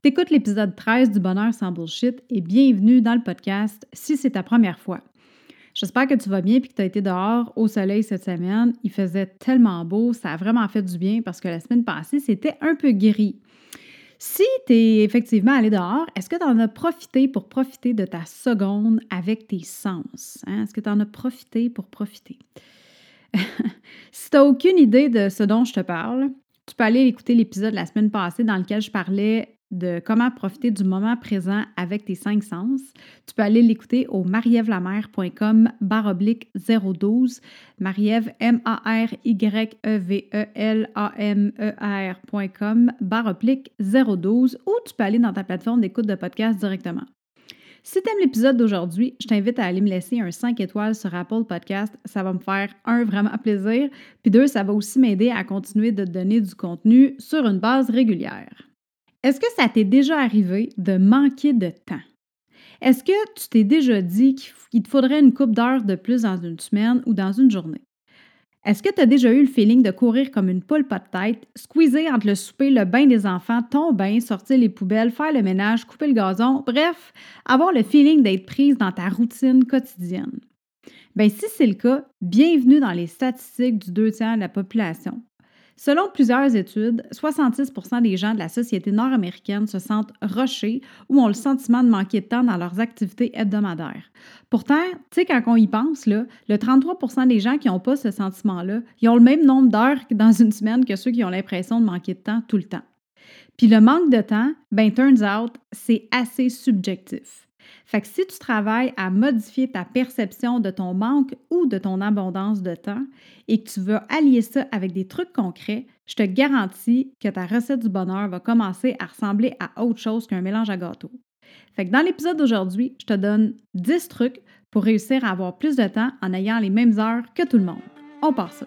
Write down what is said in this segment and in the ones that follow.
T'écoutes l'épisode 13 du Bonheur sans bullshit et bienvenue dans le podcast si c'est ta première fois. J'espère que tu vas bien et que tu as été dehors au soleil cette semaine. Il faisait tellement beau, ça a vraiment fait du bien parce que la semaine passée, c'était un peu gris. Si tu es effectivement allé dehors, est-ce que tu en as profité pour profiter de ta seconde avec tes sens? Hein? Est-ce que tu en as profité pour profiter? si tu n'as aucune idée de ce dont je te parle, tu peux aller écouter l'épisode de la semaine passée dans lequel je parlais de comment profiter du moment présent avec tes cinq sens. Tu peux aller l'écouter au marievlamer.com baroblique 012. Mariève, M-A-R-Y-E-V-E-L-A-M-E-R.com baroblique 012 ou tu peux aller dans ta plateforme d'écoute de podcast directement. Si tu aimes l'épisode d'aujourd'hui, je t'invite à aller me laisser un 5 étoiles sur Apple Podcast. Ça va me faire, un, vraiment plaisir, puis deux, ça va aussi m'aider à continuer de donner du contenu sur une base régulière. Est-ce que ça t'est déjà arrivé de manquer de temps? Est-ce que tu t'es déjà dit qu'il te faudrait une coupe d'heures de plus dans une semaine ou dans une journée? Est-ce que tu as déjà eu le feeling de courir comme une poule pas de tête, squeezer entre le souper, le bain des enfants, ton bain, sortir les poubelles, faire le ménage, couper le gazon, bref, avoir le feeling d'être prise dans ta routine quotidienne? Bien, si c'est le cas, bienvenue dans les statistiques du deux tiers de la population. Selon plusieurs études, 66% des gens de la société nord-américaine se sentent rushés ou ont le sentiment de manquer de temps dans leurs activités hebdomadaires. Pourtant, tu sais, quand on y pense, là, le 33 des gens qui n'ont pas ce sentiment-là, ils ont le même nombre d'heures dans une semaine que ceux qui ont l'impression de manquer de temps tout le temps. Puis le manque de temps, ben turns out, c'est assez subjectif. Fait que si tu travailles à modifier ta perception de ton manque ou de ton abondance de temps et que tu veux allier ça avec des trucs concrets, je te garantis que ta recette du bonheur va commencer à ressembler à autre chose qu'un mélange à gâteau. Fait que dans l'épisode d'aujourd'hui, je te donne 10 trucs pour réussir à avoir plus de temps en ayant les mêmes heures que tout le monde. On part ça.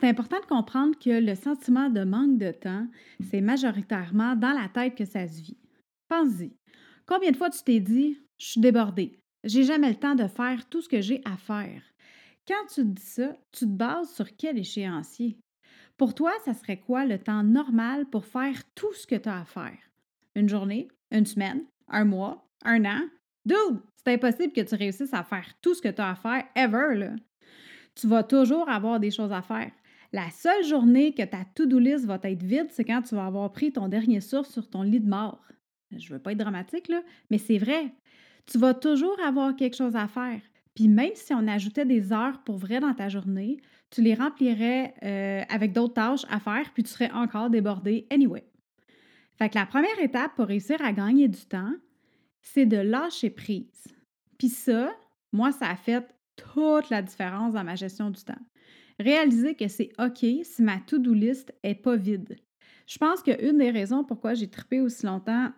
C'est important de comprendre que le sentiment de manque de temps, c'est majoritairement dans la tête que ça se vit. Pense-y. Combien de fois tu t'es dit Je suis débordée, j'ai jamais le temps de faire tout ce que j'ai à faire? Quand tu te dis ça, tu te bases sur quel échéancier? Pour toi, ça serait quoi le temps normal pour faire tout ce que tu as à faire? Une journée, une semaine, un mois, un an? Dude, c'est impossible que tu réussisses à faire tout ce que tu as à faire ever, là tu vas toujours avoir des choses à faire. La seule journée que ta to-do list va être vide, c'est quand tu vas avoir pris ton dernier source sur ton lit de mort. Je veux pas être dramatique, là, mais c'est vrai. Tu vas toujours avoir quelque chose à faire. Puis même si on ajoutait des heures pour vrai dans ta journée, tu les remplirais euh, avec d'autres tâches à faire, puis tu serais encore débordé anyway. Fait que la première étape pour réussir à gagner du temps, c'est de lâcher prise. Puis ça, moi, ça a fait toute la différence dans ma gestion du temps. Réaliser que c'est OK si ma to-do list est pas vide. Je pense qu'une des raisons pourquoi j'ai trippé aussi longtemps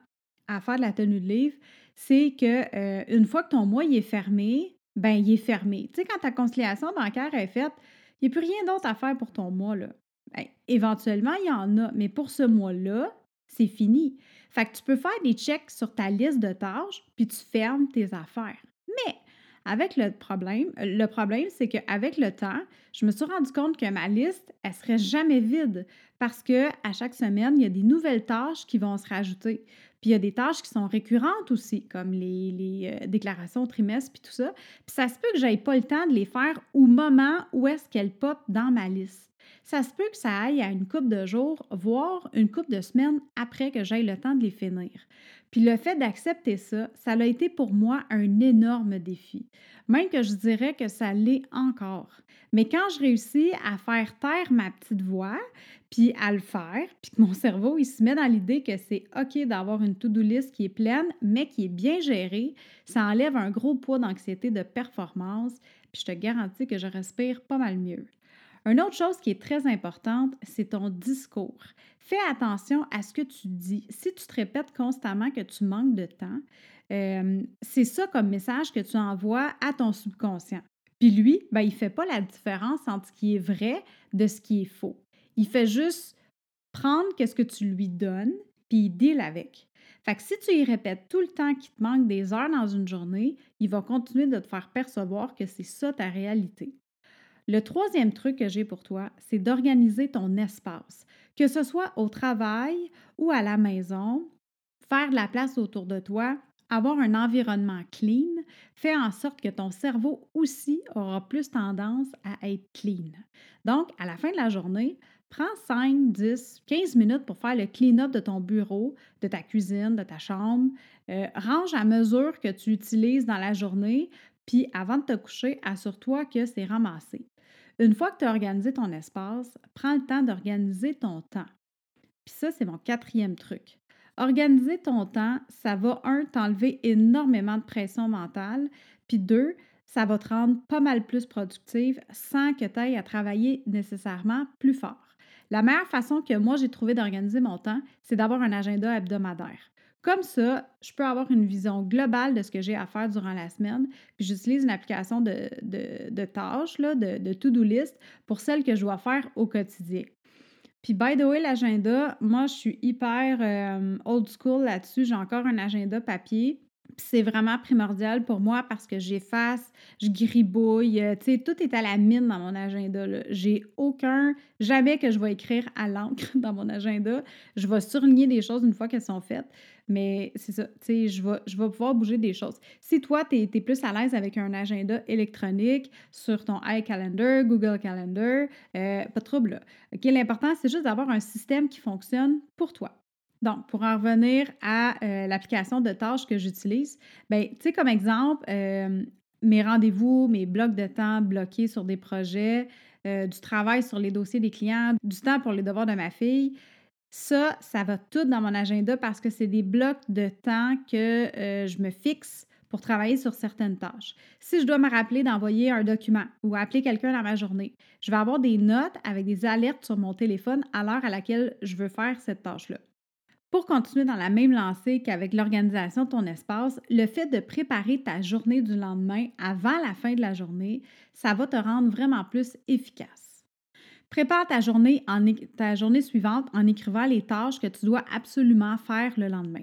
à faire de la tenue de livre, c'est que euh, une fois que ton mois est fermé, ben il est fermé. Tu sais, quand ta conciliation bancaire est faite, il n'y a plus rien d'autre à faire pour ton mois. Là. Ben, éventuellement, il y en a, mais pour ce mois-là, c'est fini. Fait que tu peux faire des checks sur ta liste de tâches, puis tu fermes tes affaires. Mais avec le problème, le problème, c'est qu'avec le temps, je me suis rendu compte que ma liste, elle serait jamais vide parce que à chaque semaine, il y a des nouvelles tâches qui vont se rajouter. Puis il y a des tâches qui sont récurrentes aussi, comme les, euh, déclarations trimestres puis tout ça. Puis ça se peut que j'aille pas le temps de les faire au moment où est-ce qu'elles pop dans ma liste. Ça se peut que ça aille à une coupe de jours, voire une coupe de semaines après que j'aille le temps de les finir. Puis le fait d'accepter ça, ça a été pour moi un énorme défi. Même que je dirais que ça l'est encore. Mais quand je réussis à faire taire ma petite voix, puis à le faire, puis que mon cerveau, il se met dans l'idée que c'est OK d'avoir une to-do list qui est pleine, mais qui est bien gérée, ça enlève un gros poids d'anxiété de performance, puis je te garantis que je respire pas mal mieux. Une autre chose qui est très importante, c'est ton discours. Fais attention à ce que tu dis. Si tu te répètes constamment que tu manques de temps, euh, c'est ça comme message que tu envoies à ton subconscient. Puis lui, ben, il ne fait pas la différence entre ce qui est vrai de ce qui est faux. Il fait juste prendre ce que tu lui donnes, puis il deal avec. Fait que si tu y répètes tout le temps qu'il te manque des heures dans une journée, il va continuer de te faire percevoir que c'est ça ta réalité. Le troisième truc que j'ai pour toi, c'est d'organiser ton espace, que ce soit au travail ou à la maison, faire de la place autour de toi, avoir un environnement clean, fait en sorte que ton cerveau aussi aura plus tendance à être clean. Donc, à la fin de la journée, prends 5, 10, 15 minutes pour faire le clean-up de ton bureau, de ta cuisine, de ta chambre. Euh, range à mesure que tu utilises dans la journée, puis avant de te coucher, assure-toi que c'est ramassé. Une fois que tu as organisé ton espace, prends le temps d'organiser ton temps. Puis ça, c'est mon quatrième truc. Organiser ton temps, ça va, un, t'enlever énormément de pression mentale, puis deux, ça va te rendre pas mal plus productive sans que tu ailles à travailler nécessairement plus fort. La meilleure façon que moi j'ai trouvé d'organiser mon temps, c'est d'avoir un agenda hebdomadaire. Comme ça, je peux avoir une vision globale de ce que j'ai à faire durant la semaine. Puis j'utilise une application de, tâches, de to-do list pour celles que je dois faire au quotidien. Puis, by the way, l'agenda, moi, je suis hyper euh, old school là-dessus. J'ai encore un agenda papier. C'est vraiment primordial pour moi parce que j'efface, je gribouille, euh, tu tout est à la mine dans mon agenda. J'ai aucun, jamais que je vais écrire à l'encre dans mon agenda. Je vais surligner des choses une fois qu'elles sont faites. Mais c'est ça, je vais, pouvoir bouger des choses. Si toi, tu es, plus à l'aise avec un agenda électronique sur ton iCalendar, Google Calendar, euh, pas de trouble. L'important, c'est juste d'avoir un système qui fonctionne pour toi. Donc, pour en revenir à euh, l'application de tâches que j'utilise, bien, tu sais, comme exemple, euh, mes rendez-vous, mes blocs de temps bloqués sur des projets, du travail sur les dossiers des clients, du temps pour les devoirs de ma fille, ça, ça va tout dans mon agenda parce que c'est des blocs de temps que euh, je me fixe pour travailler sur certaines tâches. Si je dois me rappeler d'envoyer un document ou appeler quelqu'un dans ma journée, je vais avoir des notes avec des alertes sur mon téléphone à l'heure à laquelle je veux faire cette tâche-là. Pour continuer dans la même lancée qu'avec l'organisation de ton espace, le fait de préparer ta journée du lendemain avant la fin de la journée, ça va te rendre vraiment plus efficace. Prépare ta journée, en, ta journée suivante en écrivant les tâches que tu dois absolument faire le lendemain.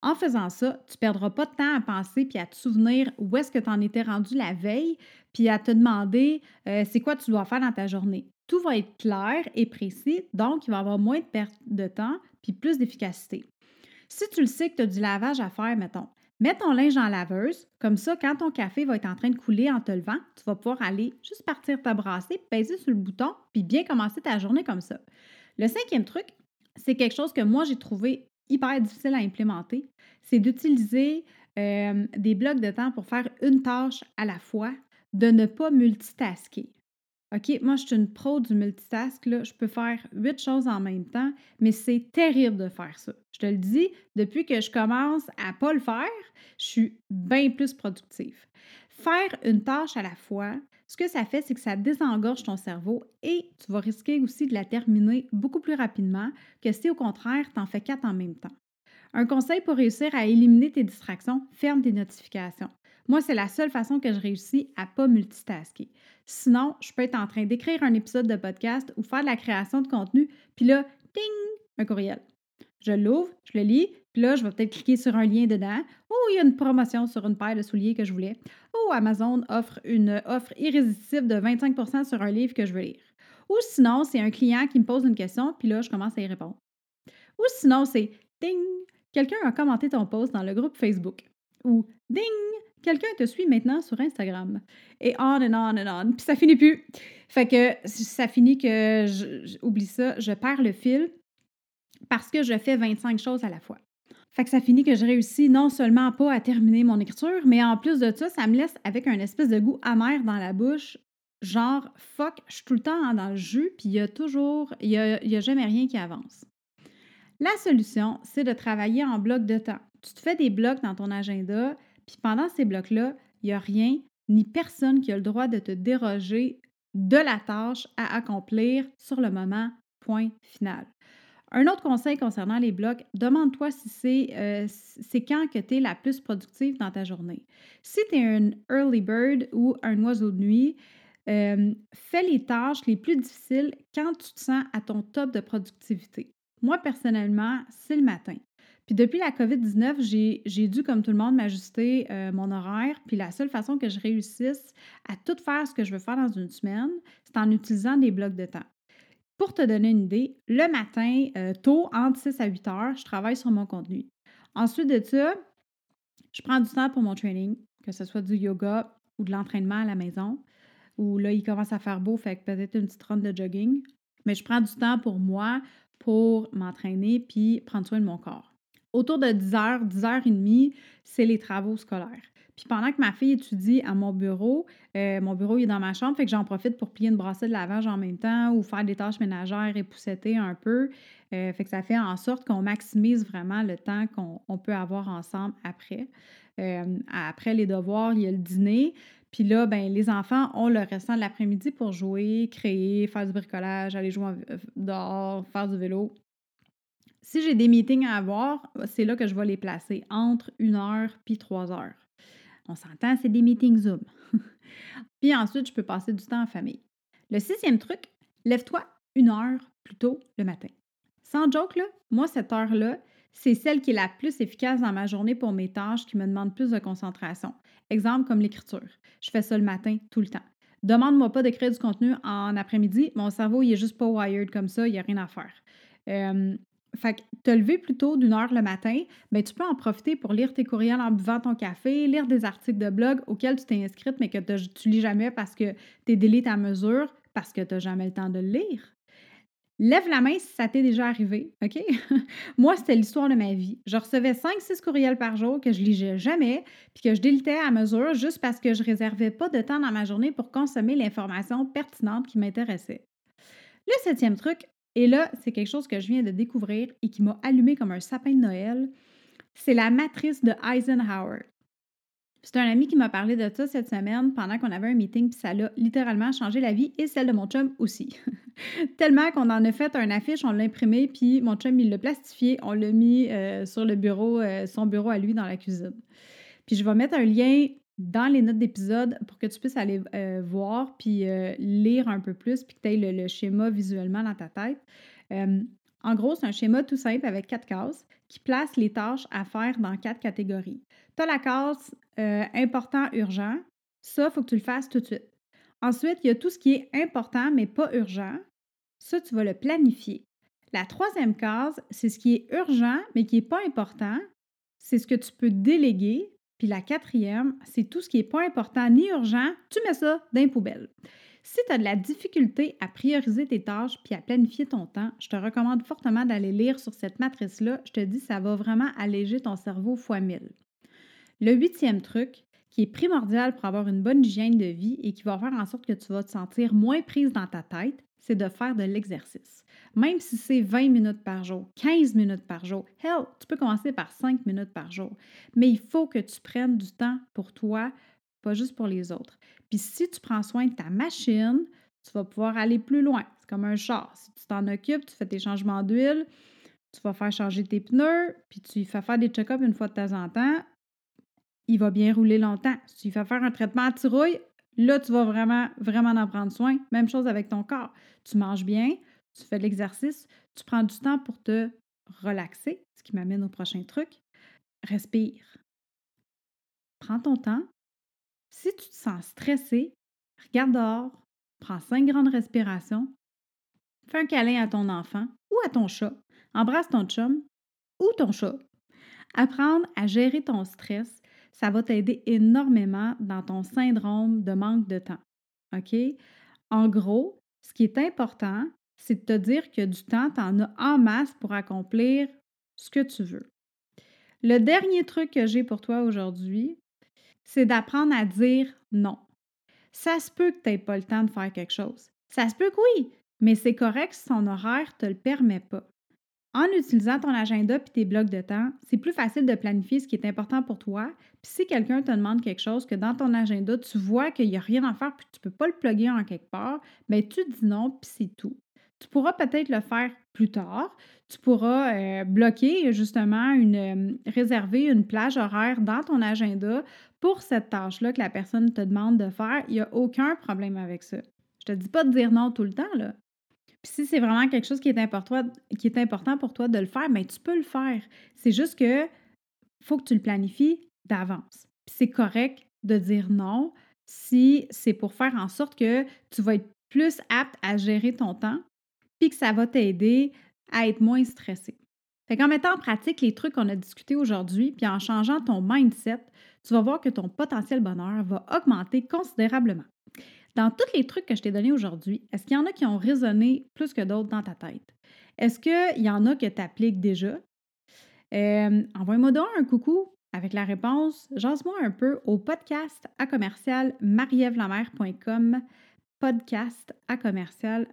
En faisant ça, tu ne perdras pas de temps à penser puis à te souvenir où est-ce que tu en étais rendu la veille, puis à te demander euh, c'est quoi tu dois faire dans ta journée. Tout va être clair et précis, donc il va y avoir moins de perte de temps puis plus d'efficacité. Si tu le sais que tu as du lavage à faire, mettons, Mets ton linge en laveuse, comme ça, quand ton café va être en train de couler en te levant, tu vas pouvoir aller juste partir te brasser, peser sur le bouton, puis bien commencer ta journée comme ça. Le cinquième truc, c'est quelque chose que moi j'ai trouvé hyper difficile à implémenter, c'est d'utiliser euh, des blocs de temps pour faire une tâche à la fois, de ne pas multitasker. OK, moi, je suis une pro du multitask. Je peux faire huit choses en même temps, mais c'est terrible de faire ça. Je te le dis, depuis que je commence à ne pas le faire, je suis bien plus productive. Faire une tâche à la fois, ce que ça fait, c'est que ça désengorge ton cerveau et tu vas risquer aussi de la terminer beaucoup plus rapidement que si au contraire, tu en fais quatre en même temps. Un conseil pour réussir à éliminer tes distractions, ferme tes notifications. Moi, c'est la seule façon que je réussis à pas multitasker. Sinon, je peux être en train d'écrire un épisode de podcast ou faire de la création de contenu, puis là, ding, un courriel. Je l'ouvre, je le lis, puis là, je vais peut-être cliquer sur un lien dedans. Oh, il y a une promotion sur une paire de souliers que je voulais. Oh, Amazon offre une offre irrésistible de 25% sur un livre que je veux lire. Ou sinon, c'est un client qui me pose une question, puis là, je commence à y répondre. Ou sinon, c'est ding, quelqu'un a commenté ton post dans le groupe Facebook. Ou ding, quelqu'un te suit maintenant sur Instagram. Et on and on and on. Puis ça finit plus. Fait que ça finit que, j'oublie ça, je perds le fil parce que je fais 25 choses à la fois. Fait que ça finit que je réussis non seulement pas à terminer mon écriture, mais en plus de ça, ça me laisse avec un espèce de goût amer dans la bouche. Genre, fuck, je suis tout le temps dans le jus, puis il y a toujours, il n'y y a jamais rien qui avance. La solution, c'est de travailler en bloc de temps. Tu te fais des blocs dans ton agenda, puis pendant ces blocs-là, il n'y a rien ni personne qui a le droit de te déroger de la tâche à accomplir sur le moment, point final. Un autre conseil concernant les blocs, demande-toi si c'est euh, quand que tu es la plus productive dans ta journée. Si tu es un early bird ou un oiseau de nuit, euh, fais les tâches les plus difficiles quand tu te sens à ton top de productivité. Moi, personnellement, c'est le matin. Puis depuis la COVID-19, j'ai dû, comme tout le monde, m'ajuster euh, mon horaire. Puis la seule façon que je réussisse à tout faire ce que je veux faire dans une semaine, c'est en utilisant des blocs de temps. Pour te donner une idée, le matin, euh, tôt, entre 6 à 8 heures, je travaille sur mon contenu. Ensuite de ça, je prends du temps pour mon training, que ce soit du yoga ou de l'entraînement à la maison, où là, il commence à faire beau, fait que peut-être une petite ronde de jogging. Mais je prends du temps pour moi, pour m'entraîner puis prendre soin de mon corps. Autour de 10h, 10h30, c'est les travaux scolaires. Puis pendant que ma fille étudie à mon bureau, euh, mon bureau est dans ma chambre, fait que j'en profite pour plier une brassée de lavage en même temps ou faire des tâches ménagères et poussetter un peu. Euh, fait que ça fait en sorte qu'on maximise vraiment le temps qu'on peut avoir ensemble après. Euh, après les devoirs, il y a le dîner. Puis là, ben, les enfants ont le restant de l'après-midi pour jouer, créer, faire du bricolage, aller jouer dehors, faire du vélo. Si j'ai des meetings à avoir, c'est là que je vais les placer entre une heure puis trois heures. On s'entend, c'est des meetings Zoom. puis ensuite, je peux passer du temps en famille. Le sixième truc, lève-toi une heure plus tôt le matin. Sans joke, moi, cette heure-là, c'est celle qui est la plus efficace dans ma journée pour mes tâches qui me demandent plus de concentration. Exemple comme l'écriture. Je fais ça le matin tout le temps. Demande-moi pas d'écrire du contenu en après-midi. Mon cerveau, il est juste pas wired comme ça, il n'y a rien à faire. Euh, fait que te lever plus tôt d'une heure le matin, bien, tu peux en profiter pour lire tes courriels en buvant ton café, lire des articles de blog auxquels tu t'es inscrite mais que tu lis jamais parce que tu es délite à mesure, parce que tu n'as jamais le temps de le lire. Lève la main si ça t'est déjà arrivé, OK? Moi, c'était l'histoire de ma vie. Je recevais 5-6 courriels par jour que je lisais jamais, puis que je délitais à mesure juste parce que je réservais pas de temps dans ma journée pour consommer l'information pertinente qui m'intéressait. Le septième truc, et là, c'est quelque chose que je viens de découvrir et qui m'a allumé comme un sapin de Noël, c'est la matrice de Eisenhower. C'est un ami qui m'a parlé de ça cette semaine pendant qu'on avait un meeting, puis ça l'a littéralement changé la vie et celle de mon chum aussi. Tellement qu'on en a fait un affiche, on l'a imprimé, puis mon chum, il l'a plastifié, on l'a mis euh, sur le bureau, euh, son bureau à lui dans la cuisine. Puis je vais mettre un lien dans les notes d'épisode pour que tu puisses aller euh, voir puis lire un peu plus, puis que tu aies le, schéma visuellement dans ta tête. en gros, c'est un schéma tout simple avec quatre cases qui place les tâches à faire dans quatre catégories. Tu as la case important, urgent. Ça, il faut que tu le fasses tout de suite. Ensuite, il y a tout ce qui est important mais pas urgent. Ça, tu vas le planifier. La troisième case, c'est ce qui est urgent mais qui n'est pas important. C'est ce que tu peux déléguer. Puis la quatrième, c'est tout ce qui n'est pas important ni urgent, tu mets ça dans les poubelles. Si tu as de la difficulté à prioriser tes tâches puis à planifier ton temps, je te recommande fortement d'aller lire sur cette matrice-là. Je te dis, ça va vraiment alléger ton cerveau fois mille. Le huitième truc, qui est primordial pour avoir une bonne hygiène de vie et qui va faire en sorte que tu vas te sentir moins prise dans ta tête, c'est de faire de l'exercice. Même si c'est 20 minutes par jour, 15 minutes par jour, hell, tu peux commencer par 5 minutes par jour. Mais il faut que tu prennes du temps pour toi, pas juste pour les autres. Puis si tu prends soin de ta machine, tu vas pouvoir aller plus loin. C'est comme un char. Si tu t'en occupes, tu fais tes changements d'huile, tu vas faire changer tes pneus, puis tu fais faire des check-ups une fois de temps en temps, il va bien rouler longtemps. Si tu fais faire un traitement à tirouille, là, tu vas vraiment, vraiment en prendre soin. Même chose avec ton corps. Tu manges bien, tu fais de l'exercice, tu prends du temps pour te relaxer, ce qui m'amène au prochain truc. Respire. Prends ton temps. Si tu te sens stressé, regarde dehors, prends cinq grandes respirations, fais un câlin à ton enfant ou à ton chat, embrasse ton chum ou ton chat. Apprendre à gérer ton stress, ça va t'aider énormément dans ton syndrome de manque de temps. OK? En gros, ce qui est important, c'est de te dire que du temps, tu en as en masse pour accomplir ce que tu veux. Le dernier truc que j'ai pour toi aujourd'hui, c'est d'apprendre à dire non. Ça se peut que tu n'aies pas le temps de faire quelque chose. Ça se peut que oui, mais c'est correct si ton horaire ne te le permet pas. En utilisant ton agenda et tes blocs de temps, c'est plus facile de planifier ce qui est important pour toi. Puis si quelqu'un te demande quelque chose que dans ton agenda, tu vois qu'il n'y a rien à faire puis tu ne peux pas le plugger en quelque part, bien tu dis non puis c'est tout. Tu pourras peut-être le faire plus tard. Tu pourras euh, bloquer justement une euh, réserver une plage horaire dans ton agenda pour cette tâche-là que la personne te demande de faire. Il n'y a aucun problème avec ça. Je ne te dis pas de dire non tout le temps, là. Si c'est vraiment quelque chose qui est important, qui est important pour toi de le faire, bien, tu peux le faire. C'est juste que faut que tu le planifies d'avance. C'est correct de dire non si c'est pour faire en sorte que tu vas être plus apte à gérer ton temps puis que ça va t'aider à être moins stressé. Fait qu'en mettant en pratique les trucs qu'on a discutés aujourd'hui, puis en changeant ton mindset, tu vas voir que ton potentiel bonheur va augmenter considérablement. Dans tous les trucs que je t'ai donnés aujourd'hui, est-ce qu'il y en a qui ont résonné plus que d'autres dans ta tête? Est-ce qu'il y en a que tu appliques déjà? Euh, envoie-moi donc un coucou avec la réponse. Jase-moi un peu au podcast à commercial podcast à commercial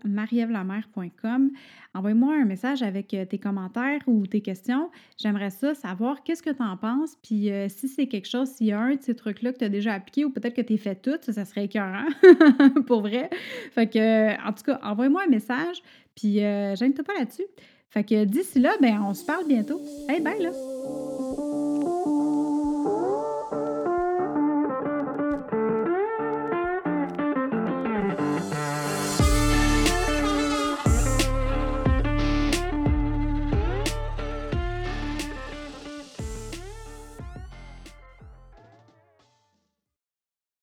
Envoie-moi un message avec euh, tes commentaires ou tes questions. J'aimerais ça savoir qu'est-ce que tu en penses. Puis euh, si c'est quelque chose, s'il y a un de ces trucs-là que tu as déjà appliqué ou peut-être que tu es fait tout, ça, serait écœurant pour vrai. Fait que, en tout cas, envoie-moi un message. Puis euh, gêne-toi pas là-dessus. Fait que d'ici là, ben, on se parle bientôt. Hey, bye là!